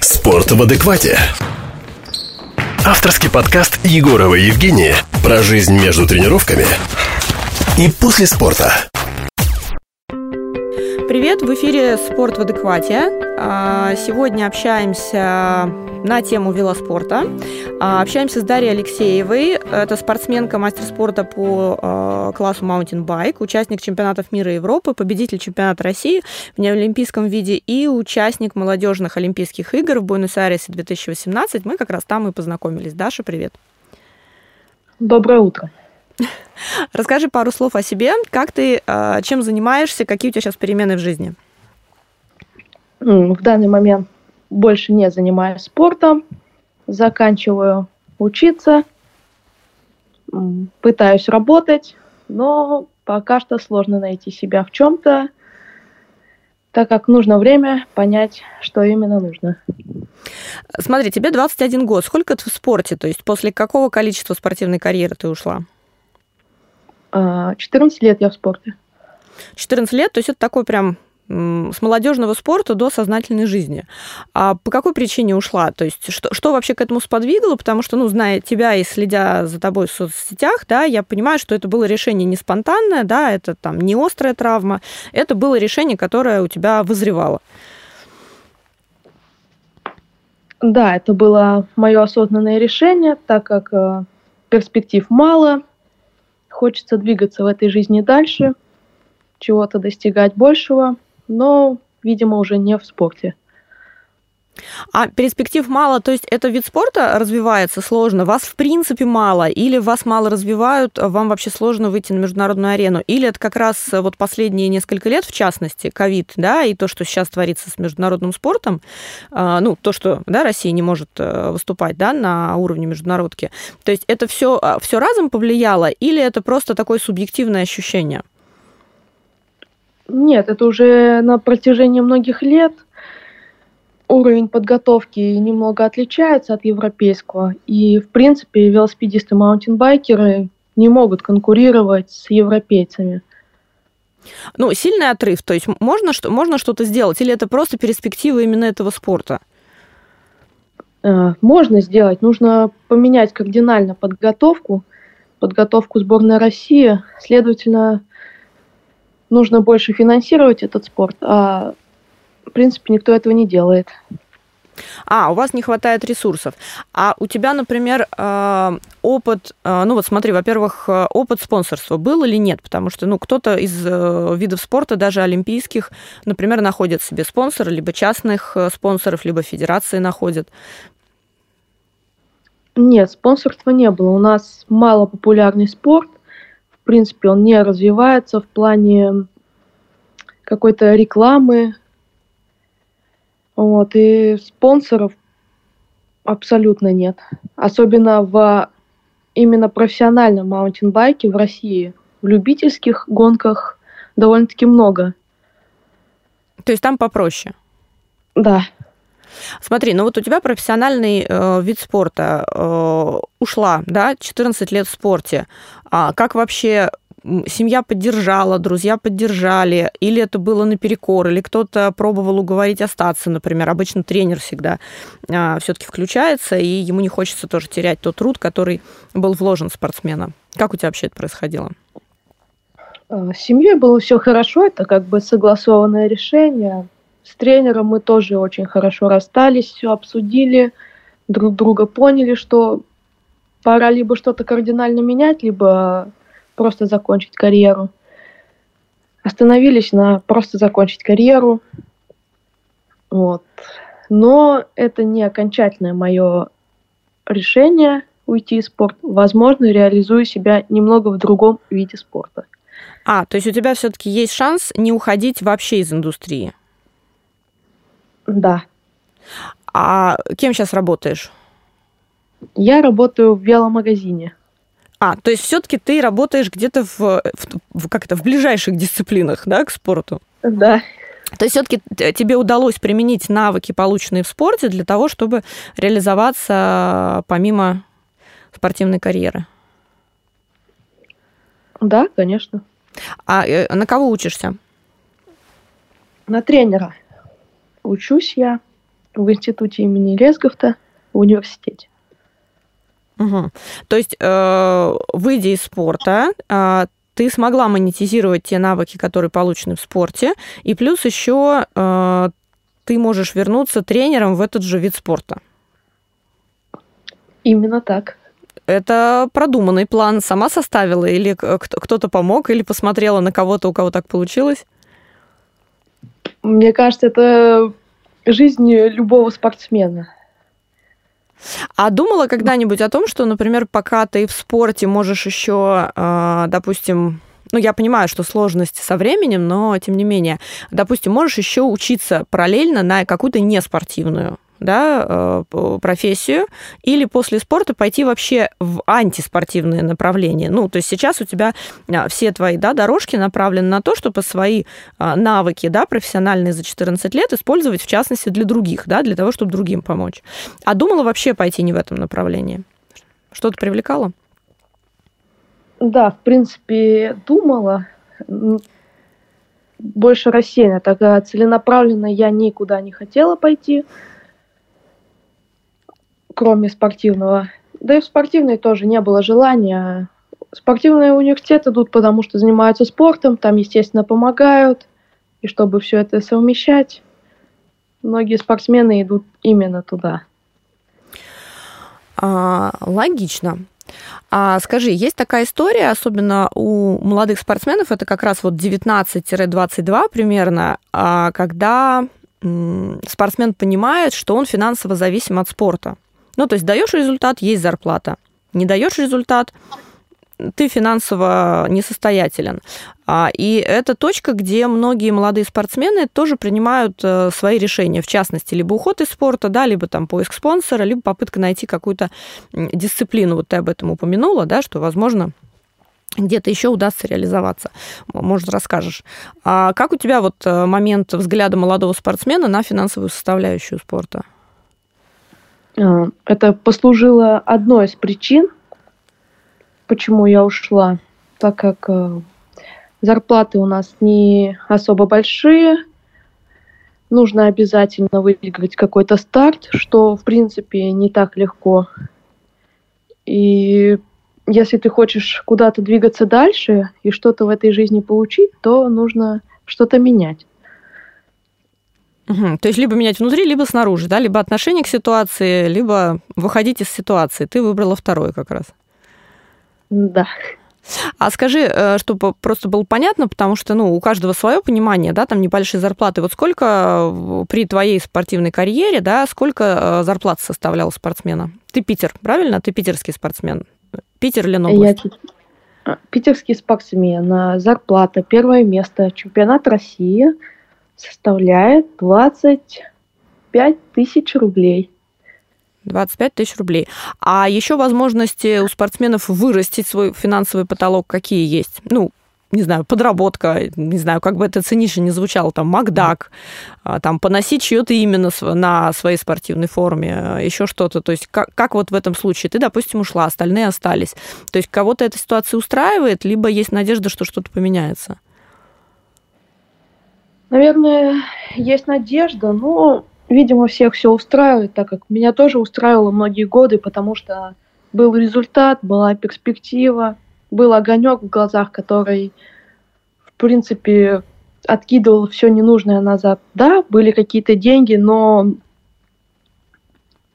Спорт в адеквате. Авторский подкаст Егорова Евгения про жизнь между тренировками и после спорта. Привет, в эфире «Спорт в адеквате». А, сегодня общаемся на тему велоспорта. А, общаемся с Дарьей Алексеевой. Это спортсменка, мастер спорта по а, классу Mountain Bike, участник чемпионатов мира и Европы, победитель чемпионата России в неолимпийском виде и участник молодежных Олимпийских игр в Буэнос-Айресе 2018. Мы как раз там и познакомились. Даша, привет. Доброе утро. Расскажи пару слов о себе. Как ты, а, чем занимаешься, какие у тебя сейчас перемены в жизни? В данный момент больше не занимаюсь спортом, заканчиваю учиться, пытаюсь работать, но пока что сложно найти себя в чем-то, так как нужно время понять, что именно нужно. Смотри, тебе 21 год. Сколько ты в спорте? То есть после какого количества спортивной карьеры ты ушла? 14 а, лет я в спорте. 14 лет, то есть это такой прям с молодежного спорта до сознательной жизни. А по какой причине ушла? То есть что, что вообще к этому сподвигло? Потому что, ну, зная тебя и следя за тобой в соцсетях, да, я понимаю, что это было решение не спонтанное, да, это там не острая травма, это было решение, которое у тебя вызревало. Да, это было мое осознанное решение, так как э, перспектив мало, хочется двигаться в этой жизни дальше, чего-то достигать большего – но, видимо, уже не в спорте. А перспектив мало, то есть это вид спорта развивается сложно, вас в принципе мало, или вас мало развивают, вам вообще сложно выйти на международную арену, или это как раз вот последние несколько лет, в частности, ковид, да, и то, что сейчас творится с международным спортом, а, ну, то, что, да, Россия не может э, выступать, да, на уровне международки, то есть это все, а, все разом повлияло, или это просто такое субъективное ощущение? Нет, это уже на протяжении многих лет уровень подготовки немного отличается от европейского. И, в принципе, велосипедисты маунтинбайкеры не могут конкурировать с европейцами. Ну, сильный отрыв, то есть можно, что, можно что-то сделать, или это просто перспектива именно этого спорта? Э, можно сделать, нужно поменять кардинально подготовку, подготовку сборной России, следовательно, нужно больше финансировать этот спорт, а в принципе никто этого не делает. А, у вас не хватает ресурсов. А у тебя, например, э, опыт, э, ну вот смотри, во-первых, э, опыт спонсорства был или нет? Потому что, ну, кто-то из видов спорта, даже олимпийских, например, находит себе спонсора, либо частных спонсоров, либо федерации находит. Нет, спонсорства не было. У нас мало популярный спорт, принципе, он не развивается в плане какой-то рекламы. Вот, и спонсоров абсолютно нет. Особенно в именно профессиональном маунтинбайке в России. В любительских гонках довольно-таки много. То есть там попроще? Да. Смотри, ну вот у тебя профессиональный э, вид спорта э, ушла, да, 14 лет в спорте. А как вообще семья поддержала, друзья поддержали, или это было наперекор, или кто-то пробовал уговорить остаться, например. Обычно тренер всегда а, все-таки включается, и ему не хочется тоже терять тот труд, который был вложен спортсмена. Как у тебя вообще это происходило? Э, с семьей было все хорошо, это как бы согласованное решение. С тренером мы тоже очень хорошо расстались, все обсудили, друг друга поняли, что пора либо что-то кардинально менять, либо просто закончить карьеру. Остановились на просто закончить карьеру. Вот. Но это не окончательное мое решение уйти из спорта. Возможно, реализую себя немного в другом виде спорта. А, то есть у тебя все-таки есть шанс не уходить вообще из индустрии? Да. А кем сейчас работаешь? Я работаю в веломагазине. А, то есть все-таки ты работаешь где-то в, в, в как это в ближайших дисциплинах, да, к спорту? Да. То есть все-таки тебе удалось применить навыки, полученные в спорте, для того, чтобы реализоваться помимо спортивной карьеры? Да, конечно. А э, на кого учишься? На тренера учусь я. в институте имени Резговта в университете. Угу. То есть, э, выйдя из спорта, э, ты смогла монетизировать те навыки, которые получены в спорте, и плюс еще э, ты можешь вернуться тренером в этот же вид спорта. Именно так. Это продуманный план. Сама составила или кто-то помог, или посмотрела на кого-то, у кого так получилось? Мне кажется, это жизнь любого спортсмена. А думала когда-нибудь о том, что, например, пока ты в спорте можешь еще, а, допустим, ну, я понимаю, что сложности со временем, но тем не менее, допустим, можешь еще учиться параллельно на какую-то неспортивную да, э, профессию, или после спорта пойти вообще в антиспортивное направление. Ну, то есть сейчас у тебя а, все твои да, дорожки направлены на то, чтобы свои а, навыки да, профессиональные за 14 лет использовать, в частности, для других, да, для того, чтобы другим помочь. А думала вообще пойти не в этом направлении? Что-то привлекало? Да, в принципе, думала. Больше рассеянно, тогда целенаправленно я никуда не хотела пойти кроме спортивного. Да и в спортивной тоже не было желания. Спортивные университеты идут, потому что занимаются спортом, там, естественно, помогают. И чтобы все это совмещать, многие спортсмены идут именно туда. А, логично. А скажи, есть такая история, особенно у молодых спортсменов, это как раз вот 19-22 примерно, а, когда спортсмен понимает, что он финансово зависим от спорта. Ну, то есть даешь результат, есть зарплата. Не даешь результат, ты финансово несостоятелен. А, и это точка, где многие молодые спортсмены тоже принимают э, свои решения, в частности, либо уход из спорта, да, либо там поиск спонсора, либо попытка найти какую-то дисциплину. Вот ты об этом упомянула, да, что, возможно, где-то еще удастся реализоваться. Может, расскажешь. А как у тебя вот э, момент взгляда молодого спортсмена на финансовую составляющую спорта? А, это послужило одной из причин, почему я ушла, так как э, зарплаты у нас не особо большие, нужно обязательно выиграть какой-то старт, что, в принципе, не так легко. И если ты хочешь куда-то двигаться дальше и что-то в этой жизни получить, то нужно что-то менять. Угу. То есть либо менять внутри, либо снаружи, да, либо отношение к ситуации, либо выходить из ситуации. Ты выбрала второе как раз. Да. А скажи, э, чтобы просто было понятно, потому что, ну, у каждого свое понимание, да, там небольшие зарплаты. Вот сколько э, при твоей спортивной карьере, да, сколько э, зарплат составлял спортсмена? Ты Питер, правильно? Ты питерский спортсмен. Питер или Ленобласть? Я питерский спортсмен. Зарплата, первое место, чемпионат России – составляет 25 тысяч рублей. 25 тысяч рублей. А еще возможности у спортсменов вырастить свой финансовый потолок какие есть? Ну, не знаю, подработка, не знаю, как бы это цинично не звучало, там, Макдак, а, там, поносить чье-то именно на своей спортивной форме, а, еще что-то. То есть как, как вот в этом случае? Ты, допустим, ушла, остальные остались. То есть кого-то эта ситуация устраивает, либо есть надежда, что что-то поменяется? Наверное, есть надежда, но, видимо, всех все устраивает, так как меня тоже устраивало многие годы, потому что был результат, была перспектива, был огонек в глазах, который, в принципе, откидывал все ненужное назад. Да, были какие-то деньги, но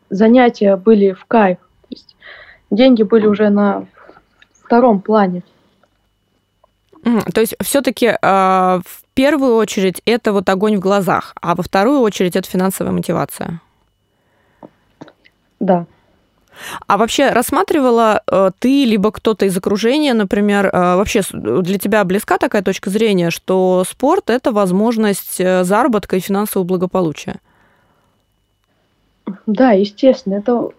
занятия были в кайф. То есть деньги были уже на втором плане. То есть все-таки э, а, в первую очередь это вот огонь в глазах, а во вторую очередь это финансовая мотивация. Да. А вообще рассматривала э, ты либо кто-то из окружения, например, э, вообще для тебя близка такая точка зрения, что спорт это возможность э, заработка и финансового благополучия? Да, естественно, это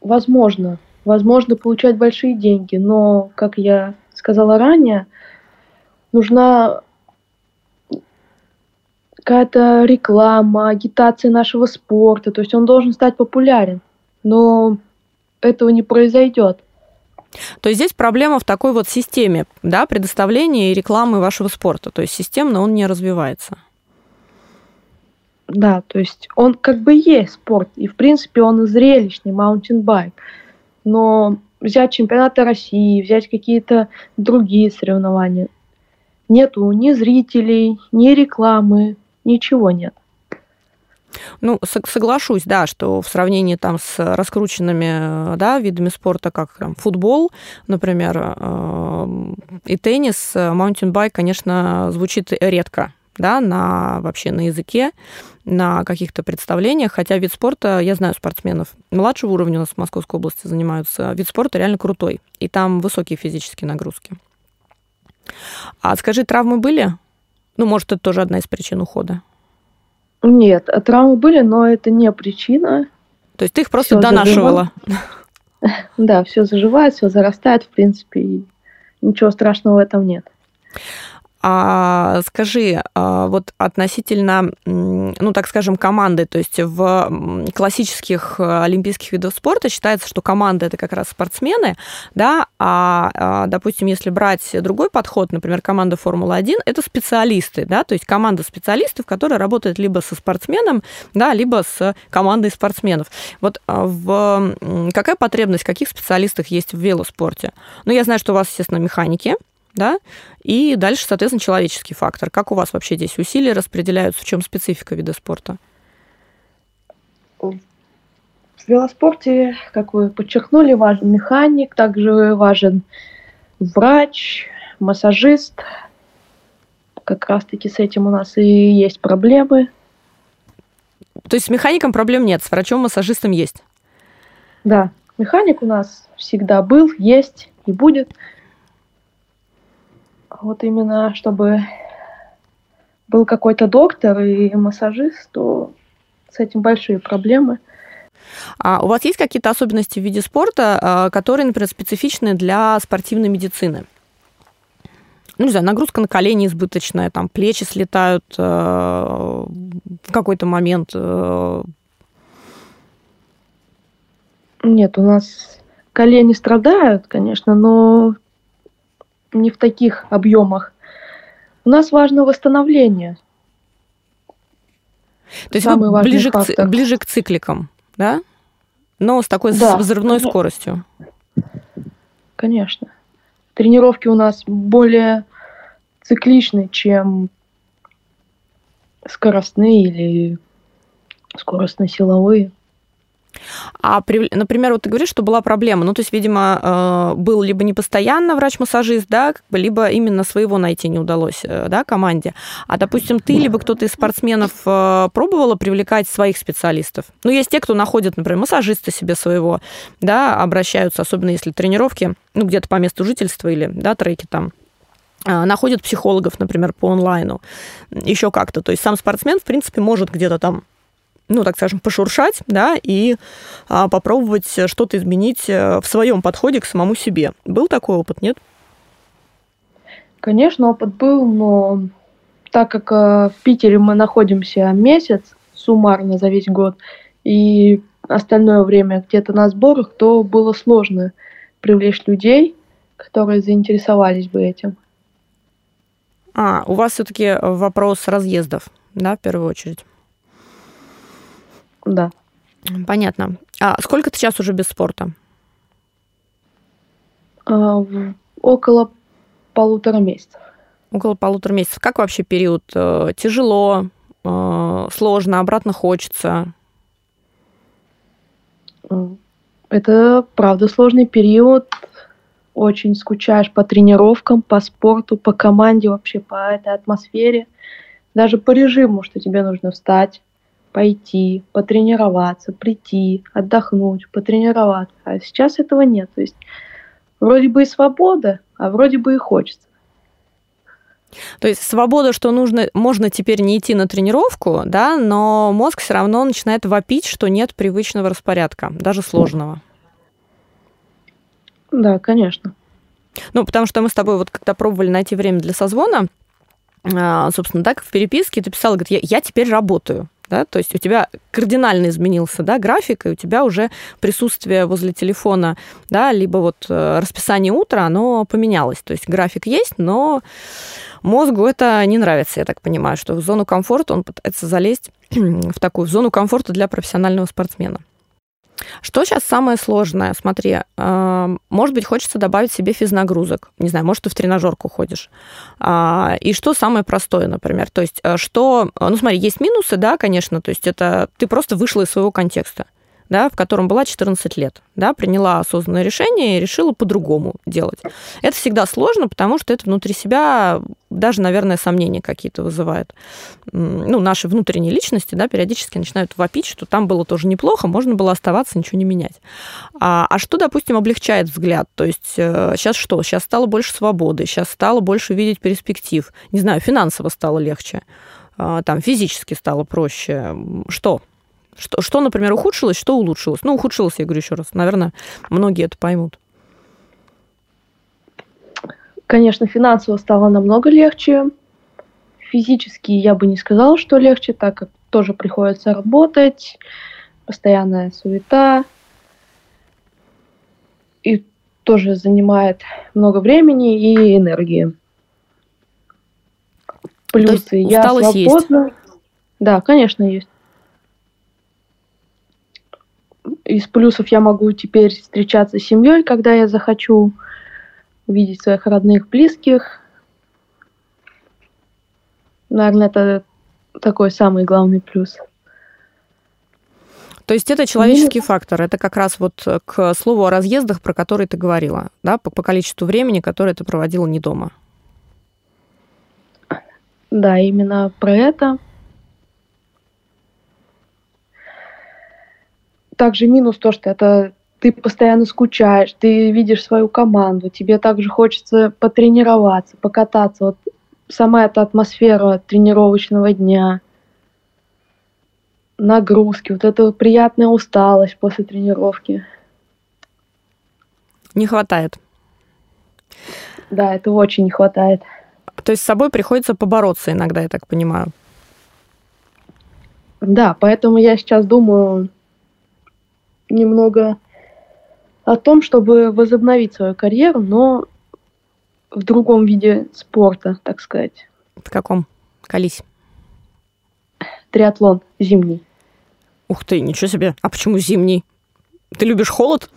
возможно. Возможно получать большие деньги, но, как я сказала ранее, нужна какая-то реклама, агитация нашего спорта. То есть он должен стать популярен. Но этого не произойдет. То есть здесь проблема в такой вот системе да, предоставления и рекламы вашего спорта. То есть системно он не развивается. Да, то есть он как бы есть спорт, и в принципе он зрелищный, маунтинбайк. Но взять чемпионаты России, взять какие-то другие соревнования, нету ни зрителей, ни рекламы, ничего нет. Ну, соглашусь, да, что в сравнении там с раскрученными да, видами спорта, как там, футбол, например, э, и теннис, маунтинбайк, конечно, звучит редко да, на вообще на языке, на каких-то представлениях, хотя вид спорта, я знаю спортсменов младшего уровня у нас в Московской области занимаются, вид спорта реально крутой, и там высокие физические нагрузки. А скажи, травмы были? Ну, может, это тоже одна из причин ухода? Нет, травмы были, но это не причина. То есть ты их просто всё донашивала? Заживает. Да, все заживает, все зарастает, в принципе, и ничего страшного в этом нет. А скажи, а, вот относительно, ну, так скажем, команды, то есть в классических э, олимпийских видах спорта считается, что команда это как раз спортсмены, да, а, а, допустим, если брать другой подход, например, команда Формулы-1, это специалисты, да, то есть команда специалистов, которая работает либо со спортсменом, да, либо с командой спортсменов. Вот а, в какая потребность, каких специалистов есть в велоспорте? Ну, я знаю, что у вас, естественно, механики, да, и дальше, соответственно, человеческий фактор. Как у вас вообще здесь усилия распределяются, в чем специфика вида спорта? В велоспорте, как вы подчеркнули, важен механик, также важен врач, массажист. Как раз-таки с этим у нас и есть проблемы. То есть с механиком проблем нет, с врачом-массажистом есть? Да, механик у нас всегда был, есть и будет вот именно чтобы был какой-то доктор и массажист, то с этим большие проблемы. А у вас есть какие-то особенности в виде спорта, а, которые, например, специфичны для спортивной медицины? Ну, не знаю, нагрузка на колени избыточная, там плечи слетают э, в какой-то момент. Э... Нет, у нас колени страдают, конечно, но не в таких объемах. У нас важно восстановление. То есть Самый вы ближе к, ближе к цикликам, да? Но с такой да, взрывной конечно. скоростью. Конечно. Тренировки у нас более цикличны, чем скоростные или скоростно-силовые. А, например, вот ты говоришь, что была проблема. Ну, то есть, видимо, э, был либо не постоянно врач-массажист, да, либо именно своего найти не удалось, э, да, команде. А, допустим, ты либо кто-то из спортсменов э, пробовала привлекать своих специалистов? Ну, есть те, кто находит, например, массажиста себе своего, да, обращаются, особенно если тренировки, ну, где-то по месту жительства или, да, треки там находят психологов, например, по онлайну, еще как-то. То есть сам спортсмен, в принципе, может где-то там ну, так скажем, пошуршать, да, и а, попробовать что-то изменить э, в своем подходе к самому себе. Был такой опыт, нет? Конечно, опыт был, но так как э, в Питере мы находимся месяц суммарно за весь год, и остальное время где-то на сборах, то было сложно привлечь людей, которые заинтересовались бы этим. А, у вас все-таки вопрос разъездов, да, в первую очередь? Да. Понятно. А сколько ты сейчас уже без спорта? А, около полутора месяцев. Около полутора месяцев. Как вообще период? Э, тяжело, э, сложно, обратно хочется? Это, правда, сложный период. Очень скучаешь по тренировкам, по спорту, по команде, вообще по этой атмосфере. Даже по режиму, что тебе нужно встать, пойти, потренироваться, прийти, отдохнуть, потренироваться. А сейчас этого нет. То есть вроде бы и свобода, а вроде бы и хочется. То есть свобода, что нужно, можно теперь не идти на тренировку, да, но мозг все равно начинает вопить, что нет привычного распорядка, даже сложного. Да, конечно. Ну, потому что мы с тобой вот когда пробовали найти время для созвона, а, собственно, так, в переписке ты писала, говорит, я, я теперь работаю да, то есть у тебя кардинально изменился, да, график, и у тебя уже присутствие возле телефона, да, либо вот э, расписание утра, оно поменялось, то есть график есть, но мозгу это не нравится, я так понимаю, что в зону комфорта он пытается залезть в такую зону комфорта для профессионального спортсмена. Что сейчас самое сложное? Смотри, а, может быть, хочется добавить себе физнагрузок. Не знаю, может, ты в тренажерку ходишь. А, и что самое простое, например? То есть, э, что... Ну, смотри, есть минусы, да, конечно, то есть это ты просто вышла из своего контекста да, в котором была 14 лет, да, приняла осознанное решение и решила по-другому делать. Это всегда сложно, потому что это внутри себя даже, наверное, сомнения какие-то вызывает. Ну, наши внутренние личности, да, периодически начинают вопить, что там было тоже неплохо, можно было оставаться, ничего не менять. А, а что, допустим, облегчает взгляд? То есть сейчас э, что? Сейчас стало больше свободы, сейчас стало больше видеть перспектив. Не знаю, финансово стало легче, а, там физически стало проще. Что? Что, что, например, ухудшилось, что улучшилось? Ну, ухудшилось, я говорю еще раз. Наверное, многие это поймут. Конечно, финансово стало намного легче. Физически я бы не сказала, что легче, так как тоже приходится работать, постоянная суета. И тоже занимает много времени и энергии. Плюсы я свободна. Есть. Да, конечно, есть. Из плюсов я могу теперь встречаться с семьей, когда я захочу, видеть своих родных, близких. Наверное, это такой самый главный плюс. То есть это человеческий Минус. фактор. Это как раз вот к слову о разъездах, про которые ты говорила, да, по, по количеству времени, которое ты проводила не дома. Да, именно про это. Также минус то, что это ты постоянно скучаешь, ты видишь свою команду, тебе также хочется потренироваться, покататься. Вот сама эта атмосфера тренировочного дня, нагрузки, вот эта приятная усталость после тренировки. Не хватает. Да, это очень не хватает. То есть с собой приходится побороться иногда, я так понимаю. Да, поэтому я сейчас думаю, немного о том, чтобы возобновить свою карьеру, но в другом виде спорта, так сказать. В каком? Колись. Триатлон зимний. Ух ты, ничего себе. А почему зимний? Ты любишь холод?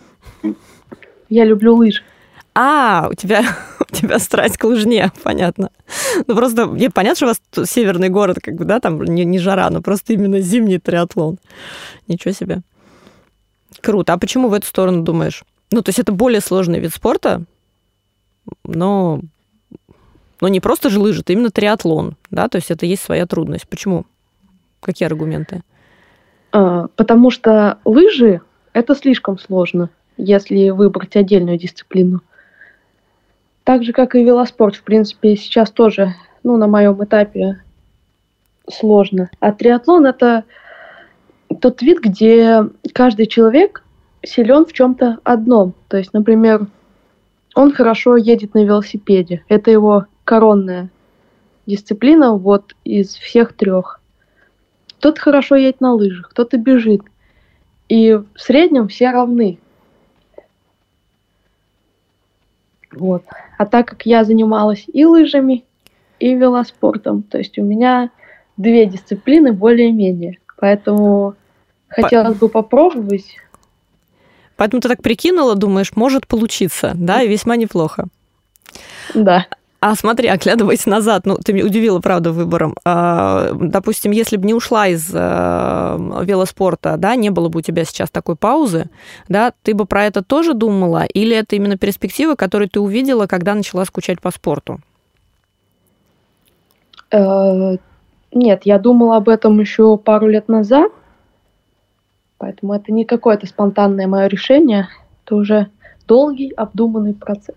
Я люблю лыжи. А, у тебя, у тебя страсть к лыжне, понятно. Ну, просто, мне понятно, что у вас северный город, как бы, да, там не, не жара, но просто именно зимний триатлон. Ничего себе. Круто. А почему в эту сторону думаешь? Ну, то есть это более сложный вид спорта, но, но не просто же лыжи, это именно триатлон, да, то есть это есть своя трудность. Почему? Какие аргументы? А, потому что лыжи – это слишком сложно, если выбрать отдельную дисциплину. Так же, как и велоспорт, в принципе, сейчас тоже, ну, на моем этапе сложно. А триатлон – это тот вид, где каждый человек силен в чем-то одном. То есть, например, он хорошо едет на велосипеде. Это его коронная дисциплина вот из всех трех. Кто-то хорошо едет на лыжах, кто-то бежит. И в среднем все равны. Вот. А так как я занималась и лыжами, и велоспортом, то есть у меня две дисциплины более-менее. Поэтому хотелось бы попробовать. Поэтому ты так прикинула, думаешь, может получиться, да, и весьма неплохо. Да. А смотри, оглядываясь назад, ну, ты меня удивила, правда, выбором. А, допустим, если бы не ушла из а, велоспорта, да, не было бы у тебя сейчас такой паузы, да, ты бы про это тоже думала? Или это именно перспективы, которые ты увидела, когда начала скучать по спорту? Э, нет, я думала об этом еще пару лет назад, поэтому это не какое-то спонтанное мое решение, это уже долгий, обдуманный процесс.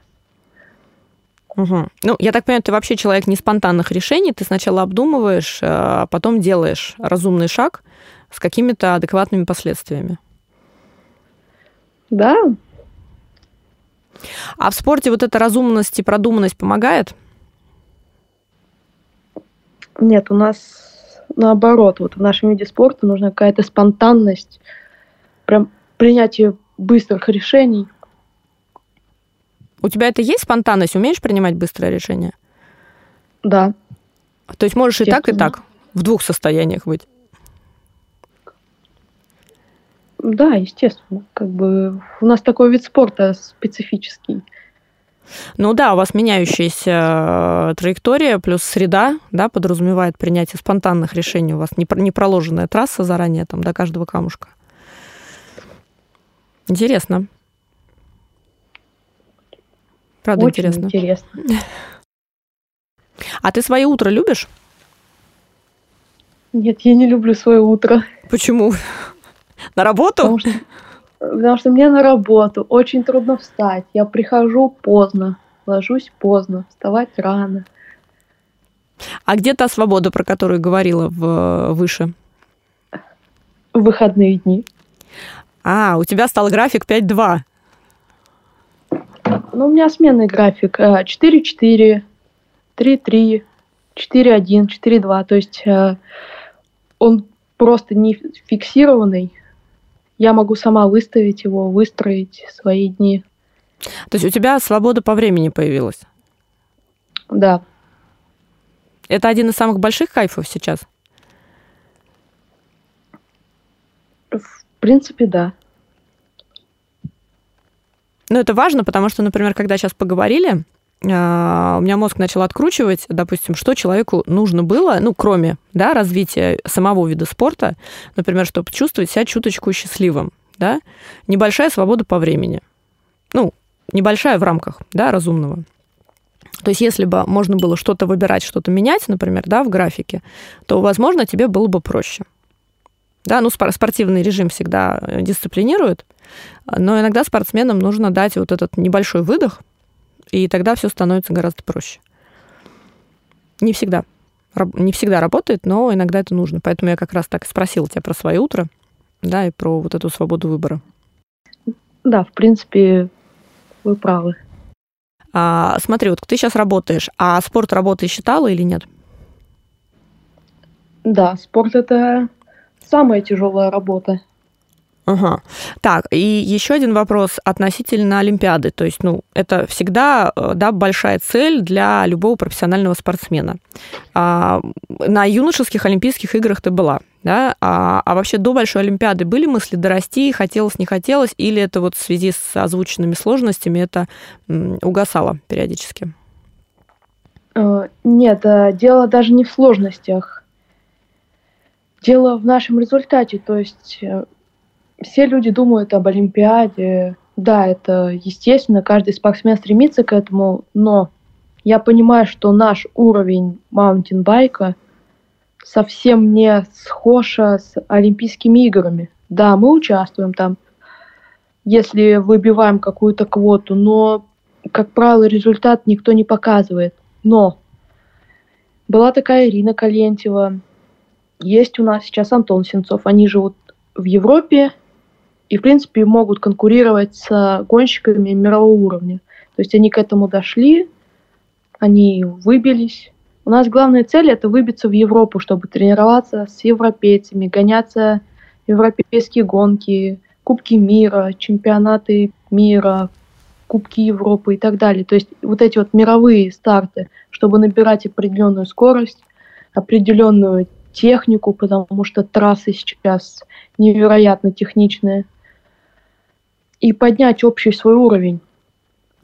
Угу. Ну, я так понимаю, ты вообще человек не спонтанных решений, ты сначала обдумываешь, а потом делаешь разумный шаг с какими-то адекватными последствиями. Да. А в спорте вот эта разумность и продуманность помогает? Нет, у нас наоборот. Вот в нашем виде спорта нужна какая-то спонтанность, прям принятие быстрых решений. У тебя это есть спонтанность? Умеешь принимать быстрое решение? Да. То есть можешь и так, и так, в двух состояниях быть? Да, естественно. Как бы у нас такой вид спорта специфический. Ну да, у вас меняющаяся э, траектория плюс среда, да, подразумевает принятие спонтанных решений. У вас не, не проложенная трасса заранее там до каждого камушка. Интересно. Правда Очень интересно. интересно. А ты свое утро любишь? Нет, я не люблю свое утро. Почему? На работу? Потому что, потому что мне на работу очень трудно встать. Я прихожу поздно, ложусь поздно, вставать рано. А где та свобода, про которую говорила в, выше? В выходные дни. А, у тебя стал график 5-2. Ну, у меня сменный график. 4-4, 3-3, 4-1, 4-2. То есть э, он просто не фиксированный. Я могу сама выставить его, выстроить свои дни. То есть у тебя свобода по времени появилась? Да. Это один из самых больших кайфов сейчас? В принципе, да. Ну, это важно, потому что, например, когда сейчас поговорили, у меня мозг начал откручивать, допустим, что человеку нужно было, ну, кроме да, развития самого вида спорта, например, чтобы чувствовать себя чуточку счастливым, да, небольшая свобода по времени. Ну, небольшая в рамках, да, разумного. То есть, если бы можно было что-то выбирать, что-то менять, например, да, в графике, то, возможно, тебе было бы проще. Да, ну, спортивный режим всегда дисциплинирует, но иногда спортсменам нужно дать вот этот небольшой выдох, и тогда все становится гораздо проще. Не всегда. Не всегда работает, но иногда это нужно. Поэтому я как раз так спросила тебя про свое утро, да, и про вот эту свободу выбора. Да, в принципе, вы правы. А, смотри, вот ты сейчас работаешь, а спорт работы считала или нет? Да, спорт это самая тяжелая работа. Ага. Так, и еще один вопрос относительно Олимпиады. То есть, ну, это всегда э, да, большая цель для любого профессионального спортсмена. А, на юношеских Олимпийских играх ты была, да? А, а вообще до большой Олимпиады были мысли дорасти, хотелось, не хотелось, или это вот в связи с озвученными сложностями это угасало периодически? Э, нет, э, дело даже не в сложностях. Дело в нашем результате. То есть все люди думают об Олимпиаде. Да, это естественно, каждый спортсмен стремится к этому, но я понимаю, что наш уровень маунтинбайка совсем не схож с Олимпийскими играми. Да, мы участвуем там, если выбиваем какую-то квоту, но, как правило, результат никто не показывает. Но была такая Ирина Калентьева, есть у нас сейчас Антон Сенцов, они живут в Европе, и, в принципе, могут конкурировать с гонщиками мирового уровня. То есть они к этому дошли, они выбились. У нас главная цель – это выбиться в Европу, чтобы тренироваться с европейцами, гоняться европейские гонки, Кубки мира, чемпионаты мира, Кубки Европы и так далее. То есть вот эти вот мировые старты, чтобы набирать определенную скорость, определенную технику, потому что трассы сейчас невероятно техничные – и поднять общий свой уровень.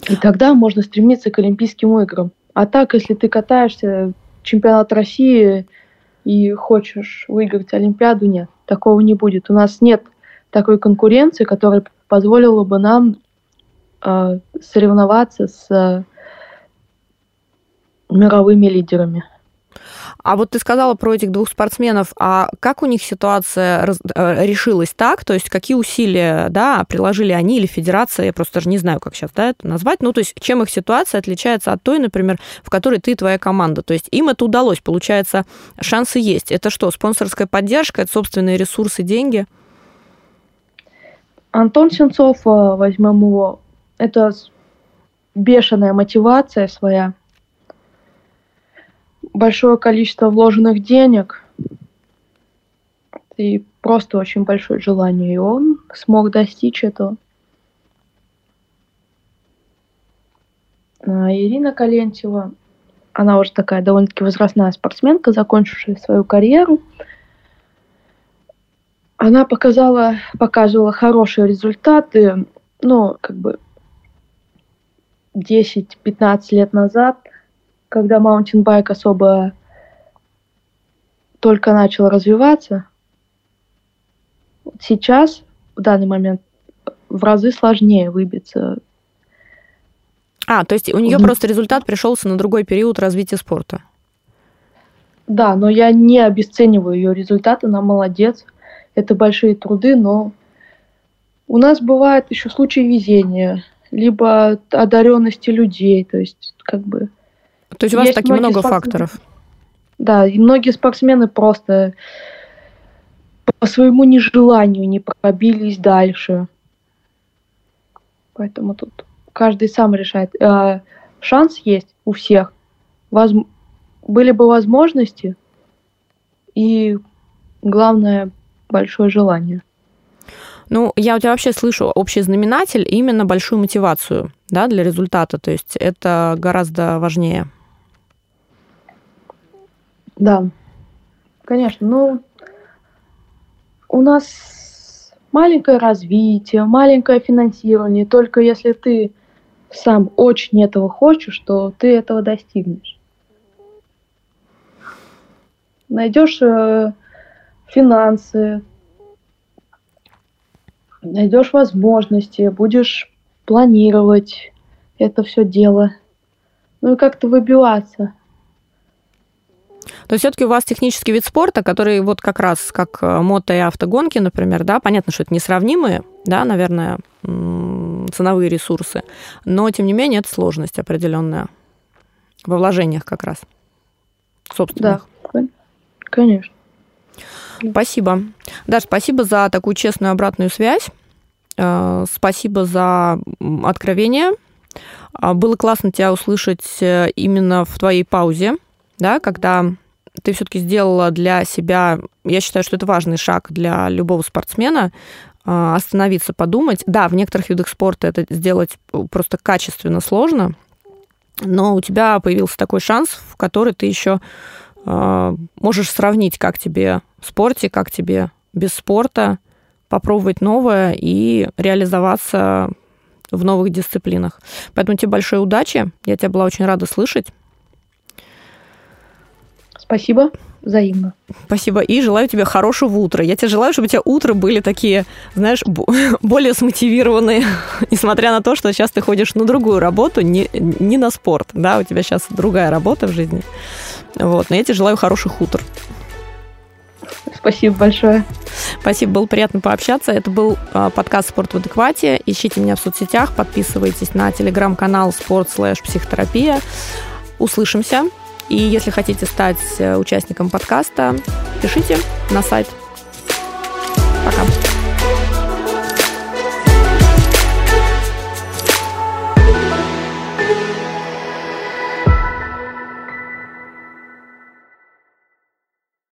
И тогда можно стремиться к Олимпийским играм. А так, если ты катаешься чемпионат России и хочешь выиграть Олимпиаду, нет, такого не будет. У нас нет такой конкуренции, которая позволила бы нам э, соревноваться с э, мировыми лидерами. А вот ты сказала про этих двух спортсменов, а как у них ситуация раз, э, решилась так? То есть какие усилия да, приложили они или федерация? Я просто даже не знаю, как сейчас да, это назвать. Ну, то есть чем их ситуация отличается от той, например, в которой ты и твоя команда? То есть им это удалось, получается, шансы есть. Это что, спонсорская поддержка, это собственные ресурсы, деньги? Антон Сенцов, э, возьмем его, это бешеная мотивация своя – большое количество вложенных денег и просто очень большое желание, и он смог достичь этого. А Ирина Калентьева, она уже такая довольно-таки возрастная спортсменка, закончившая свою карьеру. она показала, показывала хорошие результаты, ну, как бы 10-15 лет назад, когда маунтинбайк особо только начал развиваться. Сейчас, в данный момент, в разы сложнее выбиться. А, то есть у нее mm. просто результат пришелся на другой период развития спорта. Да, но я не обесцениваю ее результаты, она молодец. Это большие труды, но у нас бывают еще случаи везения, либо одаренности людей, то есть как бы. То есть у вас таки много спортсмены... факторов. Да, и многие спортсмены просто по своему нежеланию не пробились дальше. Поэтому тут каждый сам решает. А, шанс есть у всех. Воз... Были бы возможности и, главное, большое желание. Ну, я у тебя вообще слышу общий знаменатель, именно большую мотивацию да, для результата. То есть это гораздо важнее. Да, конечно. Ну, у нас маленькое развитие, маленькое финансирование. Только если ты сам очень этого хочешь, то ты этого достигнешь. Найдешь э, финансы, найдешь возможности, будешь планировать это все дело. Ну и как-то выбиваться. То есть все-таки у вас технический вид спорта, который вот как раз как э, мото и автогонки, например, да, понятно, что это несравнимые, да, наверное, ценовые ресурсы, но тем не менее это сложность определенная во вложениях как раз собственных. Да, конечно. Спасибо. Даш, спасибо за такую честную обратную связь. Э, спасибо за откровение. А, было классно тебя услышать э, именно в твоей паузе, да, когда ты все-таки сделала для себя, я считаю, что это важный шаг для любого спортсмена, а, остановиться, подумать. Да, в некоторых видах спорта это сделать просто качественно сложно, но у тебя появился такой шанс, в который ты еще а, можешь сравнить, как тебе в спорте, как тебе без спорта, попробовать новое и реализоваться в новых дисциплинах. Поэтому тебе большой удачи. Я тебя была очень рада слышать. Спасибо. Взаимно. Спасибо. И желаю тебе хорошего утра. Я тебе желаю, чтобы у тебя утро были такие, знаешь, более смотивированные, несмотря на то, что сейчас ты ходишь на другую работу, не, не на спорт. Да, у тебя сейчас другая работа в жизни. Вот. Но я тебе желаю хороших утр. Спасибо большое. Спасибо, было приятно пообщаться. Это был а, подкаст «Спорт в адеквате». Ищите меня в соцсетях, подписывайтесь на телеграм-канал «Спорт слэш психотерапия». Услышимся. И если хотите стать э, участником подкаста, пишите на сайт. Пока.